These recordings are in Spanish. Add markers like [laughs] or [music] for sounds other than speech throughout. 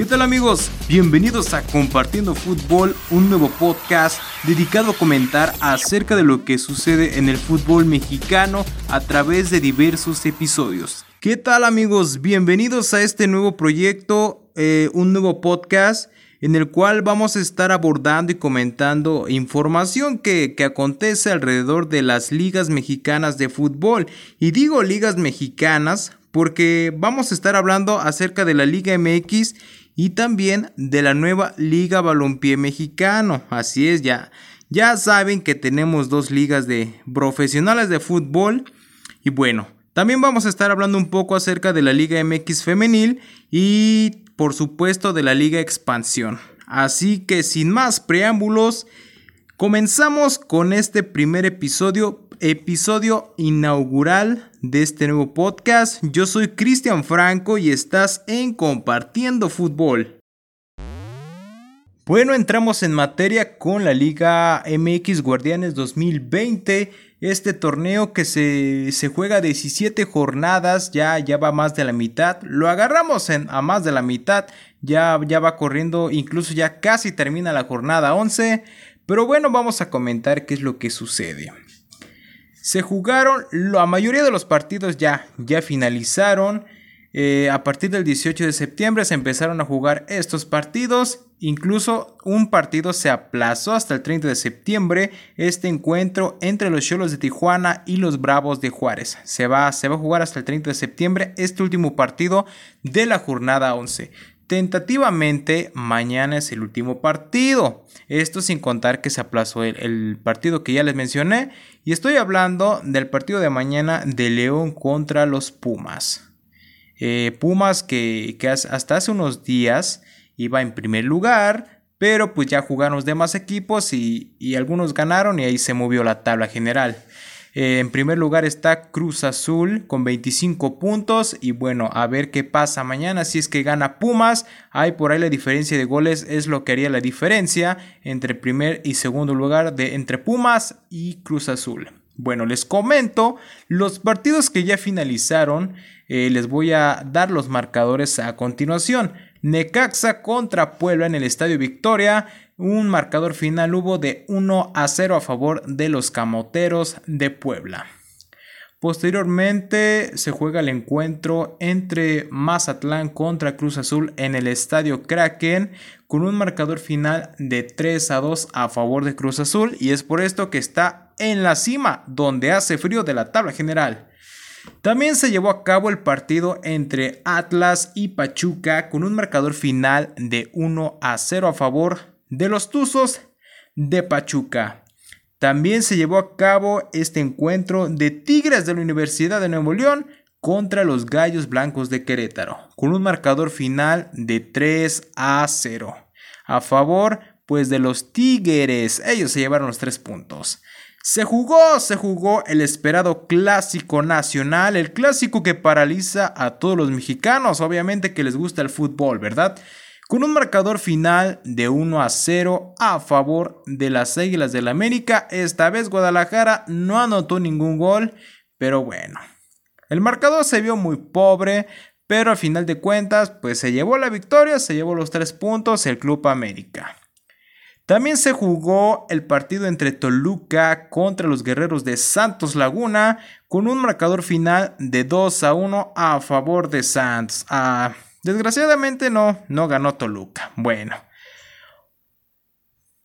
¿Qué tal amigos? Bienvenidos a Compartiendo Fútbol, un nuevo podcast dedicado a comentar acerca de lo que sucede en el fútbol mexicano a través de diversos episodios. ¿Qué tal amigos? Bienvenidos a este nuevo proyecto, eh, un nuevo podcast en el cual vamos a estar abordando y comentando información que, que, acontece alrededor de las ligas mexicanas de fútbol. Y digo ligas mexicanas porque vamos a estar hablando acerca de la Liga MX y también de la nueva Liga Balompié Mexicano. Así es, ya, ya saben que tenemos dos ligas de profesionales de fútbol. Y bueno, también vamos a estar hablando un poco acerca de la Liga MX femenil y por supuesto de la Liga Expansión. Así que sin más preámbulos, comenzamos con este primer episodio episodio inaugural de este nuevo podcast. Yo soy Cristian Franco y estás en Compartiendo Fútbol. Bueno, entramos en materia con la Liga MX Guardianes 2020. Este torneo que se, se, juega 17 jornadas, ya, ya va más de la mitad. Lo agarramos en, a más de la mitad, ya, ya va corriendo, incluso ya casi termina la jornada 11. Pero bueno, vamos a comentar qué es lo que sucede. Se jugaron, la mayoría de los partidos ya, ya finalizaron. Eh, a partir del 18 de septiembre se empezaron a jugar estos partidos. Incluso un partido se aplazó hasta el 30 de septiembre. Este encuentro entre los Cholos de Tijuana y los Bravos de Juárez. Se va, se va a jugar hasta el 30 de septiembre este último partido de la jornada 11. Tentativamente, mañana es el último partido. Esto sin contar que se aplazó el, partido que ya les mencioné. Y estoy hablando del partido de mañana de León contra los Pumas. Eh, Pumas que, hasta hace unos días iba en primer lugar. Pero pues ya jugaron los demás equipos y, y algunos ganaron y ahí se movió la tabla general. Eh, en primer lugar está Cruz Azul con 25 puntos. Y bueno, a ver qué pasa mañana. Si es que gana Pumas. Hay por ahí la diferencia de goles. Es lo que haría la diferencia entre primer y segundo lugar de entre Pumas y Cruz Azul. Bueno, les comento los partidos que ya finalizaron. Eh, les voy a dar los marcadores a continuación. Necaxa contra Puebla en el Estadio Victoria. Un marcador final hubo de 1 a 0 a favor de los Camoteros de Puebla. Posteriormente se juega el encuentro entre Mazatlán contra Cruz Azul en el Estadio Kraken con un marcador final de 3 a 2 a favor de Cruz Azul y es por esto que está en la cima donde hace frío de la tabla general. También se llevó a cabo el partido entre Atlas y Pachuca con un marcador final de 1 a 0 a favor de los Tuzos de Pachuca. También se llevó a cabo este encuentro de Tigres de la Universidad de Nuevo León contra los Gallos Blancos de Querétaro, con un marcador final de 3 a 0. A favor, pues, de los Tigres. Ellos se llevaron los 3 puntos. Se jugó, se jugó el esperado clásico nacional, el clásico que paraliza a todos los mexicanos, obviamente que les gusta el fútbol, ¿verdad? Con un marcador final de 1 a 0 a favor de las Águilas del la América. Esta vez Guadalajara no anotó ningún gol, pero bueno. El marcador se vio muy pobre, pero al final de cuentas, pues se llevó la victoria, se llevó los tres puntos el Club América. También se jugó el partido entre Toluca contra los guerreros de Santos Laguna con un marcador final de 2 a 1 a favor de Santos. Ah, desgraciadamente no, no ganó Toluca. Bueno.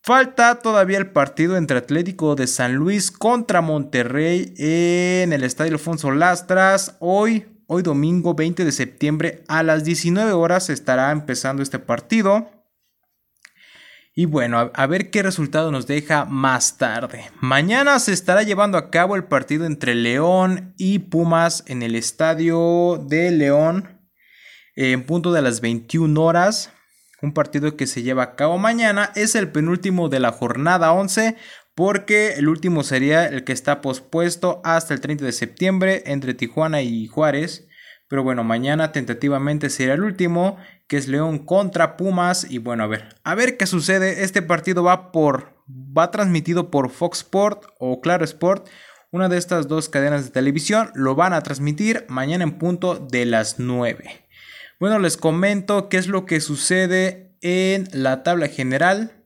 Falta todavía el partido entre Atlético de San Luis contra Monterrey en el Estadio Alfonso Lastras. Hoy, hoy domingo 20 de septiembre a las 19 horas estará empezando este partido. Y bueno, a, ver qué resultado nos deja más tarde. Mañana se estará llevando a cabo el partido entre León y Pumas en el estadio de León en punto de las 21 horas. Un partido que se lleva a cabo mañana. Es el penúltimo de la jornada 11 porque el último sería el que está pospuesto hasta el 30 de septiembre entre Tijuana y Juárez. Pero bueno, mañana tentativamente será el último, que es León contra Pumas. Y bueno, a ver, a ver qué sucede. Este partido va por. va transmitido por Fox Sport o Claro Sport. Una de estas dos cadenas de televisión lo van a transmitir mañana en punto de las 9. Bueno, les comento qué es lo que sucede en la tabla general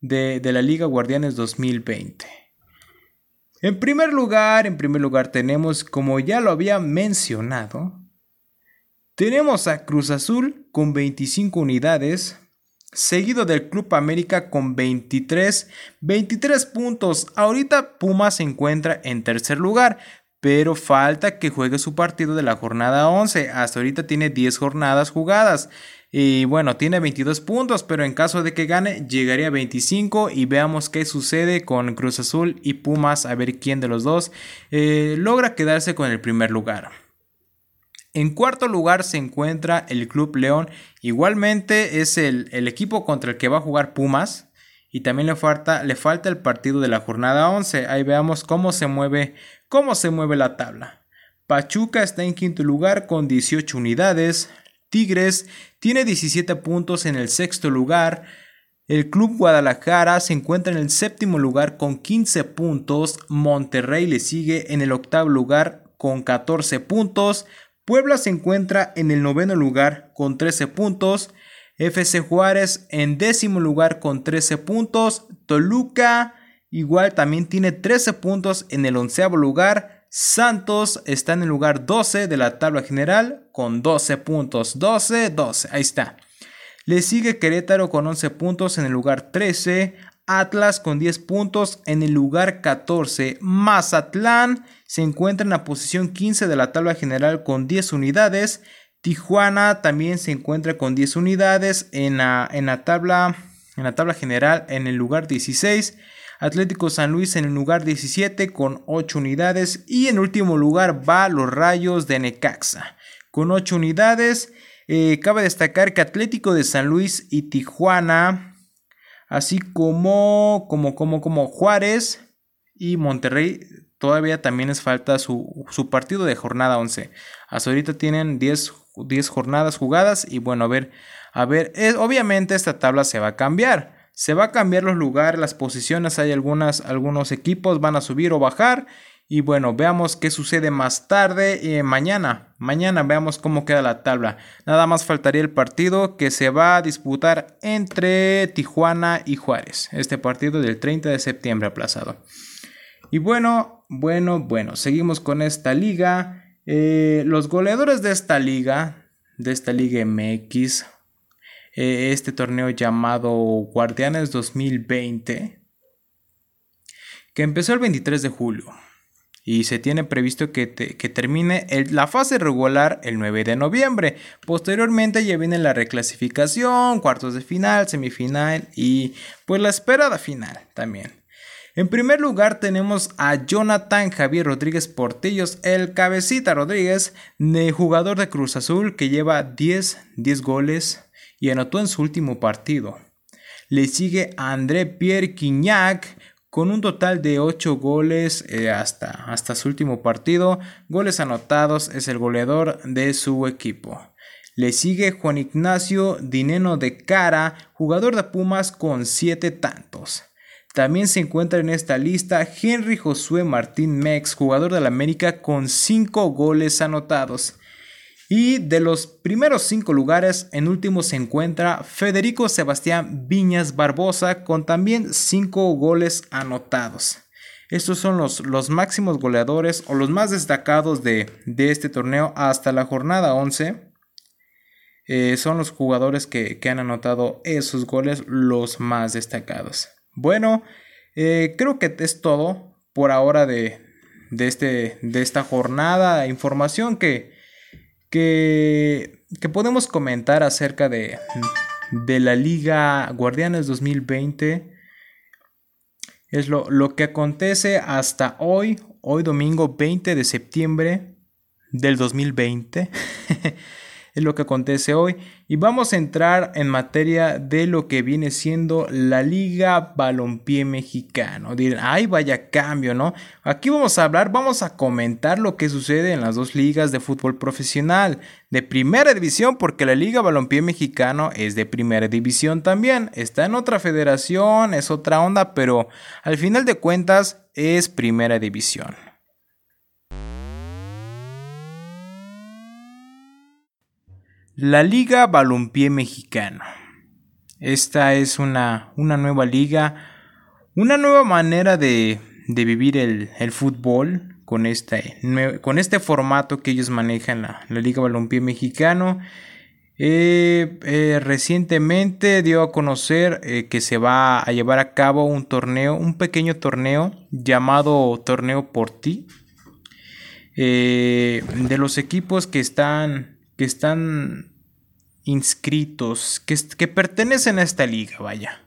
de, la Liga Guardianes 2020. En primer lugar, en primer lugar tenemos, como ya lo había mencionado, tenemos a Cruz Azul con 25 unidades, seguido del Club América con 23, 23 puntos. Ahorita Puma se encuentra en tercer lugar, pero falta que juegue su partido de la jornada 11. Hasta ahorita tiene 10 jornadas jugadas. Y bueno, tiene 22 puntos, pero en caso de que gane, llegaría a 25 y veamos qué sucede con Cruz Azul y Pumas, a ver quién de los dos eh, logra quedarse con el primer lugar. En cuarto lugar se encuentra el Club León. Igualmente es el, equipo contra el que va a jugar Pumas. Y también le falta, le falta el partido de la jornada 11. Ahí veamos cómo se mueve, cómo se mueve la tabla. Pachuca está en quinto lugar con 18 unidades. Tigres tiene 17 puntos en el sexto lugar. El Club Guadalajara se encuentra en el séptimo lugar con 15 puntos. Monterrey le sigue en el octavo lugar con 14 puntos. Puebla se encuentra en el noveno lugar con 13 puntos. FC Juárez en décimo lugar con 13 puntos. Toluca igual también tiene 13 puntos en el onceavo lugar. Santos está en el lugar 12 de la tabla general con 12 puntos. 12, 12. Ahí está. Le sigue Querétaro con 11 puntos en el lugar 13. Atlas con 10 puntos en el lugar 14. Mazatlán se encuentra en la posición 15 de la tabla general con 10 unidades. Tijuana también se encuentra con 10 unidades en la, en la, tabla, en la tabla general en el lugar 16. Atlético San Luis en el lugar 17 con 8 unidades. Y en último lugar va los Rayos de Necaxa con 8 unidades. Eh, cabe destacar que Atlético de San Luis y Tijuana así como, como, como, como Juárez y Monterrey. Todavía también les falta su, partido de jornada 11. Hasta ahorita tienen 10, 10 jornadas jugadas y bueno, a ver, a ver, obviamente esta tabla se va a cambiar. Se va a cambiar los lugares, las posiciones, hay algunas, algunos equipos van a subir o bajar y bueno, veamos qué sucede más tarde. Eh, mañana, mañana veamos cómo queda la tabla. Nada más faltaría el partido que se va a disputar entre Tijuana y Juárez. Este partido del 30 de septiembre aplazado. Y bueno, bueno, bueno, seguimos con esta liga. Eh, los goleadores de esta liga, de esta liga MX, eh, este torneo llamado Guardianes 2020, que empezó el 23 de julio y se tiene previsto que, termine la fase regular el 9 de noviembre. Posteriormente ya viene la reclasificación, cuartos de final, semifinal y pues la esperada final también. En primer lugar tenemos a Jonathan Javier Rodríguez Portillos, el cabecita Rodríguez, jugador de Cruz Azul que lleva 10, 10 goles y anotó en su último partido. Le sigue André Pierre Quignac, con un total de 8 goles eh, hasta, hasta su último partido. Goles anotados, es el goleador de su equipo. Le sigue Juan Ignacio Dineno de Cara, jugador de Pumas con 7 tantos. También se encuentra en esta lista Henry Josué Martín Mex, jugador de la América con 5 goles anotados. Y de los primeros cinco lugares, en último se encuentra Federico Sebastián Viñas Barbosa con también cinco goles anotados. Estos son los, los máximos goleadores o los más destacados de, este torneo hasta la jornada 11. Eh, son los jugadores que, han anotado esos goles los más destacados. Bueno, eh, creo que es todo por ahora de, de, este, de esta jornada. Información que, que, podemos comentar acerca de, de, la Liga Guardianes 2020. Es lo, lo que acontece hasta hoy, hoy domingo 20 de septiembre del 2020. [laughs] es lo que acontece hoy. Y vamos a entrar en materia de lo que viene siendo la Liga Balompié Mexicano. Dirán, ay, vaya cambio, ¿no? Aquí vamos a hablar, vamos a comentar lo que sucede en las dos ligas de fútbol profesional. De primera división, porque la Liga Balompié Mexicano es de primera división también. Está en otra federación, es otra onda, pero al final de cuentas es primera división. La Liga Balompié Mexicano. Esta es una, una nueva liga, una nueva manera de, de vivir el, el fútbol con este, con este formato que ellos manejan, la, la Liga Balompié Mexicano. Eh, eh, recientemente dio a conocer eh, que se va a llevar a cabo un torneo, un pequeño torneo llamado Torneo por ti. de los equipos que están, que están inscritos, que, que pertenecen a esta liga, vaya.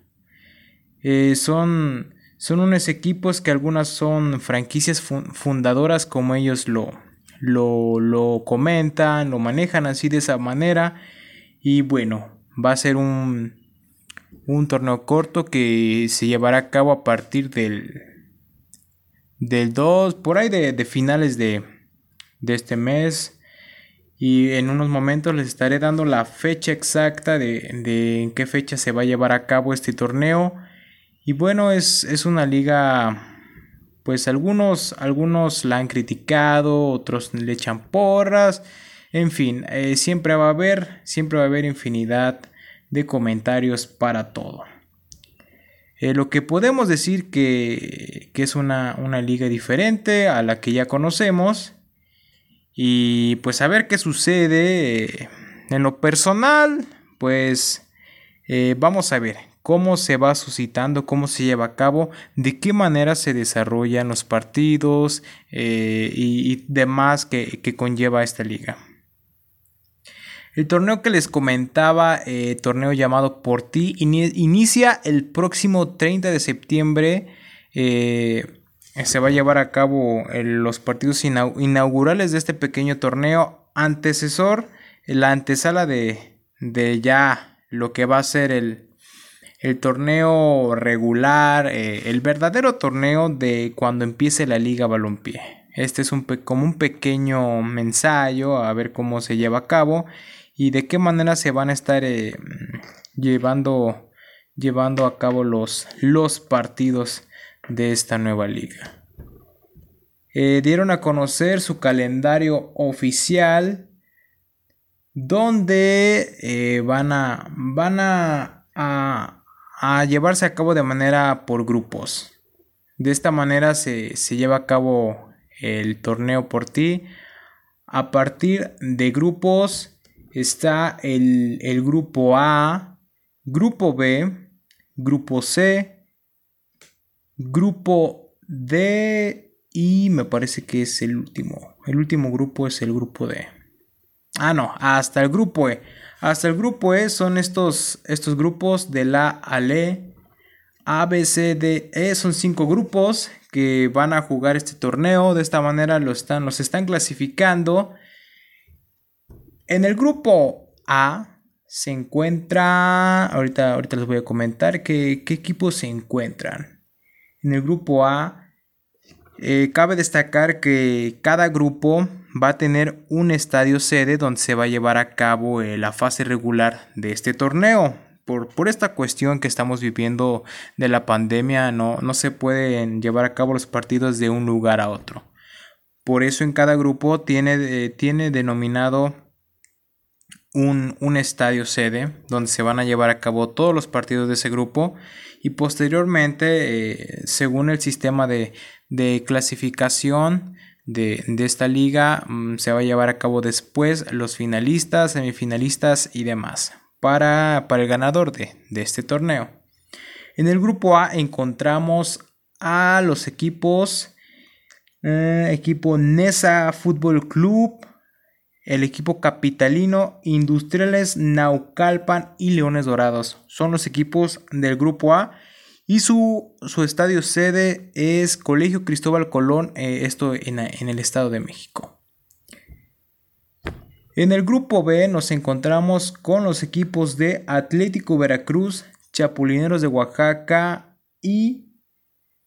son, son unos equipos que algunas son franquicias fundadoras como ellos lo, lo, lo comentan, lo manejan así de esa manera y bueno, va a ser un, un torneo corto que se llevará a cabo a partir del, del 2, por ahí de, finales de, de, este mes. Y en unos momentos les estaré dando la fecha exacta de, de, en qué fecha se va a llevar a cabo este torneo. Y bueno, es, es una liga, pues algunos, algunos la han criticado, otros le echan porras. En fin, eh, siempre va a haber, siempre va a haber infinidad de comentarios para todo. Eh, lo que podemos decir que, que es una, una, liga diferente a la que ya conocemos. Y pues a ver qué sucede. Eh, en lo personal, pues vamos a ver cómo se va suscitando, cómo se lleva a cabo, de qué manera se desarrollan los partidos y, demás que, que conlleva esta liga. El torneo que les comentaba, eh, torneo llamado Por Ti, inicia el próximo 30 de septiembre. Eh, se va a llevar a cabo los partidos inaugurales de este pequeño torneo antecesor, la antesala de, de ya lo que va a ser el, el torneo regular, eh, el verdadero torneo de cuando empiece la Liga Balompié. Este es un como un pequeño ensayo a ver cómo se lleva a cabo y de qué manera se van a estar eh, llevando, llevando a cabo los, los partidos de esta nueva liga. Eh, dieron a conocer su calendario oficial donde eh, van, a, van a, a, llevarse a cabo de manera por grupos. De esta manera se, se lleva a cabo el torneo por ti a partir de grupos está el, grupo A, grupo B, grupo C, grupo D y me parece que es el último. El último grupo es el grupo D. Ah, no, hasta el grupo E. Hasta el grupo E son estos, estos grupos de la al E. A, B, C, D, E son cinco grupos que van a jugar este torneo. De esta manera lo están, los están clasificando en el grupo A se encuentra, ahorita, ahorita les voy a comentar qué, equipos se encuentran. En el grupo A eh, cabe destacar que cada grupo va a tener un estadio sede donde se va a llevar a cabo eh, la fase regular de este torneo. Por, por, esta cuestión que estamos viviendo de la pandemia, no, no se pueden llevar a cabo los partidos de un lugar a otro. Por eso en cada grupo tiene, eh, tiene denominado un, estadio sede donde se van a llevar a cabo todos los partidos de ese grupo y posteriormente, eh, según el sistema de, clasificación de, esta liga, mm, se va a llevar a cabo después los finalistas, semifinalistas y demás para, para el ganador de, este torneo. En el grupo A encontramos a los equipos, eh, equipo Nesa Fútbol Club, el equipo capitalino, Industriales, Naucalpan y Leones Dorados. Son los equipos del Grupo A y su, su estadio sede es Colegio Cristóbal Colón, eh, esto en, en el Estado de México. En el grupo B nos encontramos con los equipos de Atlético Veracruz, Chapulineros de Oaxaca y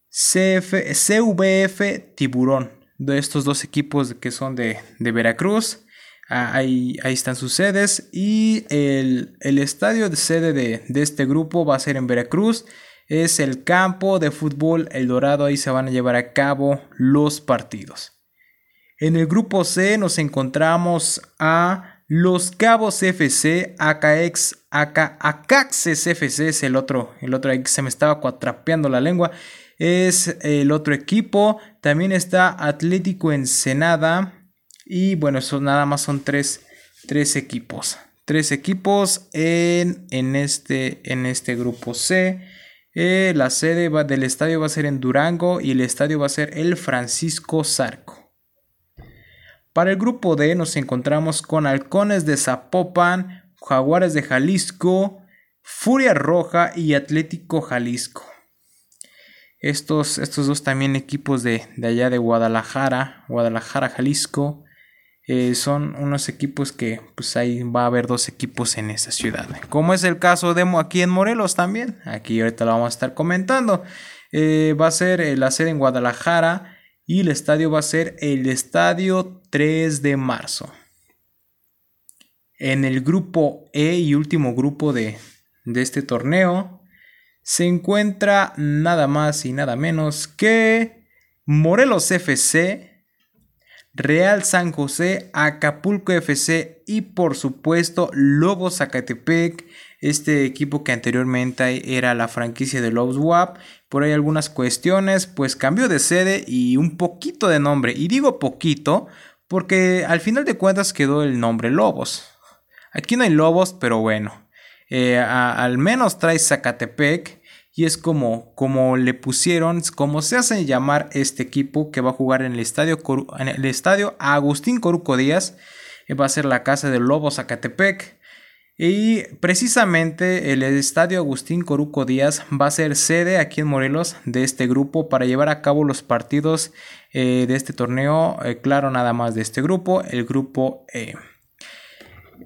CF, CVF Tiburón. De estos dos equipos que son de, de Veracruz. Ah, ahí, están sus sedes y el, estadio de sede de, este grupo va a ser en Veracruz. Es el campo de fútbol El Dorado, ahí se van a llevar a cabo los partidos. En el grupo C nos encontramos a Los Cabos FC, AKX, AK, Acaxes FC es el otro, el otro se me estaba cuatrapeando la lengua, es el otro equipo. También está Atlético Ensenada y bueno, eso nada más son tres, tres equipos. Tres equipos en, en, este, en este grupo C. Eh, la sede del estadio va a ser en Durango y el estadio va a ser el Francisco Zarco. Para el grupo D nos encontramos con Halcones de Zapopan, Jaguares de Jalisco, Furia Roja y Atlético Jalisco. Estos, estos dos también equipos de, allá de Guadalajara, Guadalajara, Jalisco, eh, son unos equipos que pues ahí va a haber dos equipos en esa ciudad. Como es el caso de aquí en Morelos también, aquí ahorita lo vamos a estar comentando. Eh, va a ser eh, la sede en Guadalajara y el estadio va a ser el estadio 3 de marzo. En el grupo E y último grupo de, de este torneo se encuentra nada más y nada menos que Morelos FC, Real San José, Acapulco FC y por supuesto Lobos Zacatepec, este equipo que anteriormente era la franquicia de Lobos WAP por ahí algunas cuestiones, pues cambió de sede y un poquito de nombre. Y digo poquito porque al final de cuentas quedó el nombre Lobos. Aquí no hay Lobos, pero bueno. Eh, al menos trae Zacatepec y es como, como le pusieron, como se hace llamar este equipo que va a jugar en el estadio, en el estadio Agustín Coruco Díaz. Eh, va a ser la casa de Lobos Zacatepec. Y precisamente el estadio Agustín Coruco Díaz va a ser sede aquí en Morelos de este grupo para llevar a cabo los partidos eh, de este torneo. Eh, claro, nada más de este grupo, el grupo E.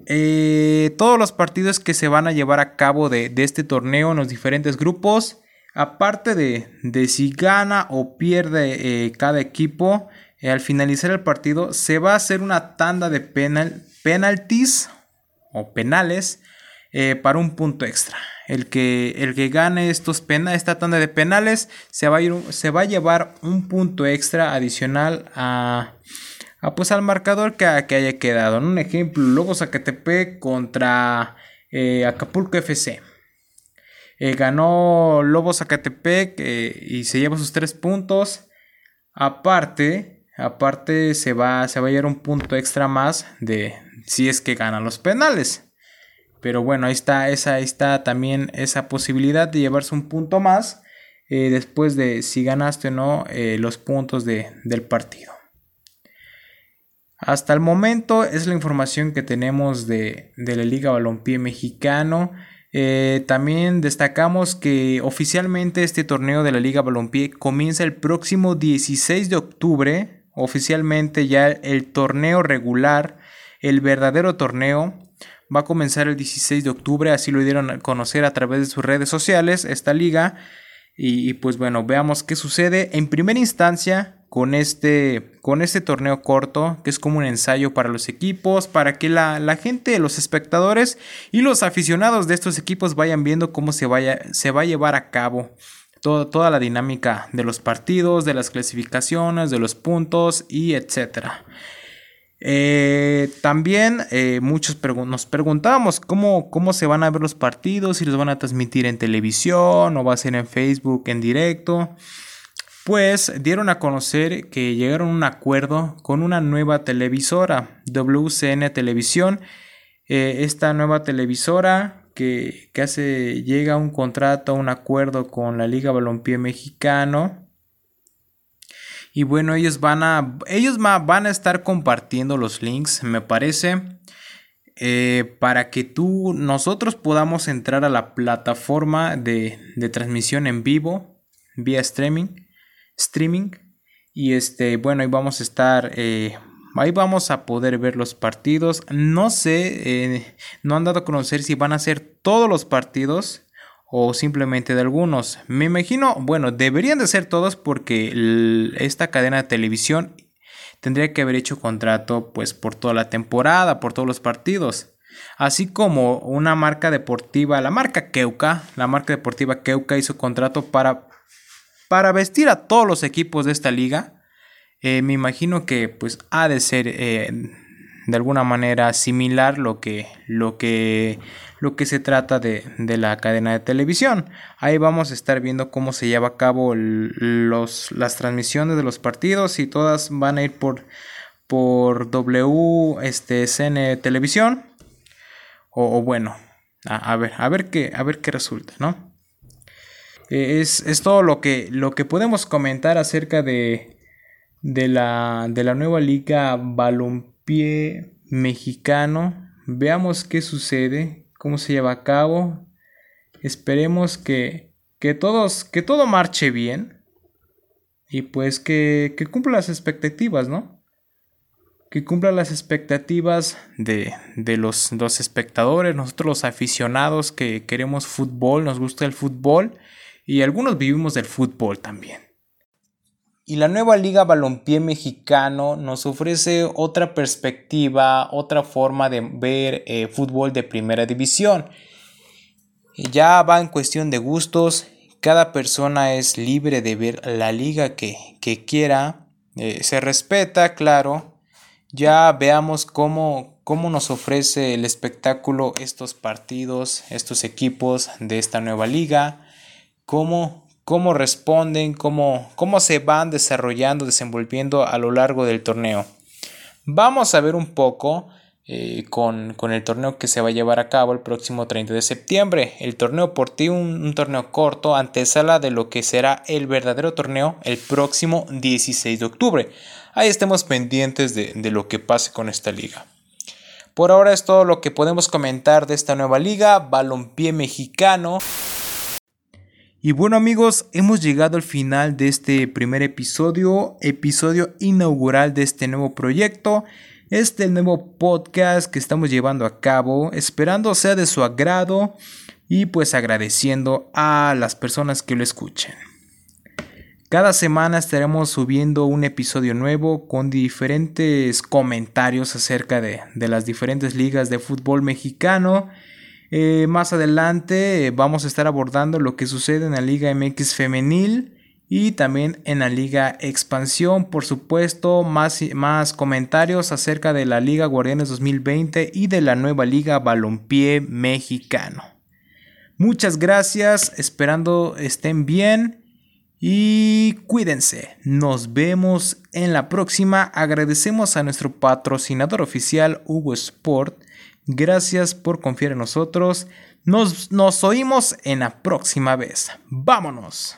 Eh, todos los partidos que se van a llevar a cabo de, este torneo en los diferentes grupos, aparte de, de si gana o pierde cada equipo, al finalizar el partido se va a hacer una tanda de penal, penalties o penales eh, para un punto extra. El que, el que gane estos pena, esta tanda de penales se va, a ir, se va a llevar un punto extra adicional a, pues al marcador que, que haya quedado. Un ejemplo, Lobos Zacatepec contra eh, Acapulco FC. Eh, ganó Lobos Zacatepec y se lleva sus tres puntos. Aparte, aparte se va, se va a llevar un punto extra más de, si es que ganan los penales. Pero bueno, ahí está, esa, está también esa posibilidad de llevarse un punto más eh, después de si ganaste o no eh, los puntos del partido. Hasta el momento es la información que tenemos de, la Liga Balompié Mexicano. Eh, también destacamos que oficialmente este torneo de la Liga Balompié comienza el próximo 16 de octubre. Oficialmente ya el torneo regular el verdadero torneo va a comenzar el 16 de octubre, así lo dieron a conocer a través de sus redes sociales, esta liga. Y, pues bueno, veamos qué sucede en primera instancia con este, con este torneo corto, que es como un ensayo para los equipos, para que la, gente, los espectadores y los aficionados de estos equipos vayan viendo cómo se, vaya, se va a llevar a cabo toda la dinámica de los partidos, de las clasificaciones, de los puntos y etcétera. Eh, también eh, muchos nos preguntábamos cómo, cómo se van a ver los partidos, si los van a transmitir en televisión o va a ser en Facebook en directo. Pues dieron a conocer que llegaron a un acuerdo con una nueva televisora, WCN Televisión. Eh, esta nueva televisora que, que hace, llega a un contrato, un acuerdo con la Liga Balompié Mexicano y bueno, ellos van a, ellos van a estar compartiendo los links, me parece, eh, para que tú, nosotros podamos entrar a la plataforma de, transmisión en vivo, vía streaming, streaming. Y este, bueno, ahí vamos a estar, eh, ahí vamos a poder ver los partidos. No sé, eh, no han dado a conocer si van a ser todos los partidos o simplemente de algunos. Me imagino, bueno, deberían de ser todos porque esta cadena de televisión tendría que haber hecho contrato pues por toda la temporada, por todos los partidos. Así como una marca deportiva, la marca Keuka, la marca deportiva Keuka hizo contrato para, para vestir a todos los equipos de esta liga. Eh, me imagino que pues ha de ser eh, de alguna manera similar lo que, lo que, lo que se trata de, la cadena de televisión. Ahí vamos a estar viendo cómo se lleva a cabo los, las transmisiones de los partidos y todas van a ir por, por W este, Televisión. O, bueno, a, ver, a ver qué, a ver qué resulta, ¿no? Es, es todo lo que, lo que podemos comentar acerca de, de la, de la nueva liga balompié mexicano. Veamos qué sucede, cómo se lleva a cabo. Esperemos que, que, todos, que todo marche bien. Y pues que, que cumpla las expectativas, ¿no? Que cumpla las expectativas de, de los, los espectadores, nosotros los aficionados que queremos fútbol, nos gusta el fútbol y algunos vivimos del fútbol también. Y la nueva Liga Balompié Mexicano nos ofrece otra perspectiva, otra forma de ver eh, fútbol de primera división. Ya va en cuestión de gustos, cada persona es libre de ver la liga que, quiera, eh, se respeta, claro. Ya veamos cómo, cómo nos ofrece el espectáculo estos partidos, estos equipos de esta nueva liga, cómo cómo responden, cómo, cómo se van desarrollando, desenvolviendo a lo largo del torneo. Vamos a ver un poco eh, con, el torneo que se va a llevar a cabo el próximo 30 de septiembre. El torneo por ti, un, torneo corto, antesala de lo que será el verdadero torneo el próximo 16 de octubre. Ahí estemos pendientes de, de lo que pase con esta liga. Por ahora es todo lo que podemos comentar de esta nueva liga, Balompié Mexicano. Y bueno amigos, hemos llegado al final de este primer episodio, episodio inaugural de este nuevo proyecto, este nuevo podcast que estamos llevando a cabo, esperando sea de su agrado y pues agradeciendo a las personas que lo escuchen. Cada semana estaremos subiendo un episodio nuevo con diferentes comentarios acerca de, de las diferentes ligas de fútbol mexicano eh, más adelante eh, vamos a estar abordando lo que sucede en la Liga MX femenil y también en la Liga Expansión, por supuesto, más, más comentarios acerca de la Liga Guardianes 2020 y de la nueva Liga Balompié Mexicano. Muchas gracias, esperando estén bien y cuídense. Nos vemos en la próxima. Agradecemos a nuestro patrocinador oficial Hugo Sport Gracias por confiar en nosotros. Nos, nos oímos en la próxima vez. ¡Vámonos!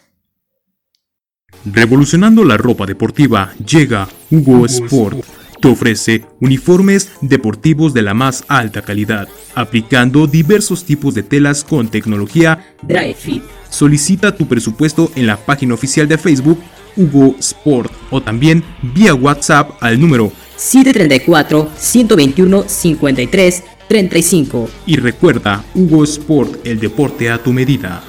Revolucionando la ropa deportiva llega Hugo Sport. Te ofrece uniformes deportivos de la más alta calidad, aplicando diversos tipos de telas con tecnología Dry Fit. Solicita tu presupuesto en la página oficial de Facebook Hugo Sport o también vía WhatsApp al número 734 121 53 35. Y recuerda, Hugo Sport, el deporte a tu medida.